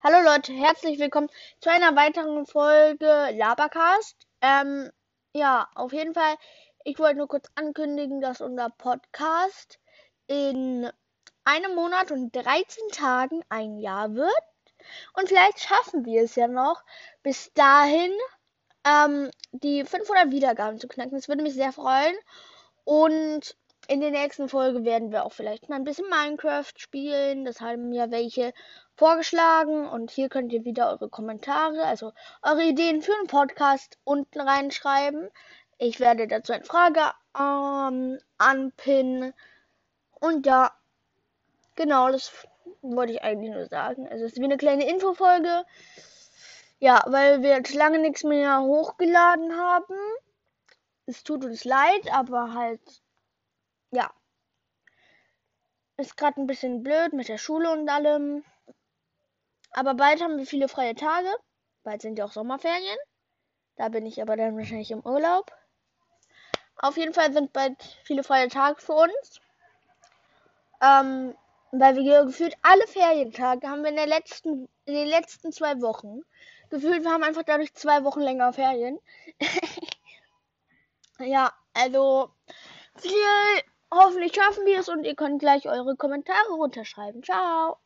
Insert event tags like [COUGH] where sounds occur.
Hallo Leute, herzlich willkommen zu einer weiteren Folge Labercast. Ähm, ja, auf jeden Fall, ich wollte nur kurz ankündigen, dass unser Podcast in einem Monat und 13 Tagen ein Jahr wird. Und vielleicht schaffen wir es ja noch, bis dahin ähm, die 500 Wiedergaben zu knacken. Das würde mich sehr freuen. Und in der nächsten Folge werden wir auch vielleicht mal ein bisschen Minecraft spielen. Das haben ja welche vorgeschlagen. Und hier könnt ihr wieder eure Kommentare, also eure Ideen für einen Podcast unten reinschreiben. Ich werde dazu eine Frage ähm, anpinnen. Und ja, genau, das wollte ich eigentlich nur sagen. Also es ist wie eine kleine Infofolge. Ja, weil wir jetzt lange nichts mehr hochgeladen haben. Es tut uns leid, aber halt ja. Ist gerade ein bisschen blöd mit der Schule und allem. Aber bald haben wir viele freie Tage. Bald sind ja auch Sommerferien. Da bin ich aber dann wahrscheinlich im Urlaub. Auf jeden Fall sind bald viele freie Tage für uns. Ähm, weil wir gefühlt alle Ferientage haben wir in, der letzten, in den letzten zwei Wochen. Gefühlt, wir haben einfach dadurch zwei Wochen länger Ferien. [LAUGHS] ja, also viel Hoffentlich schaffen wir es und ihr könnt gleich eure Kommentare runterschreiben. Ciao.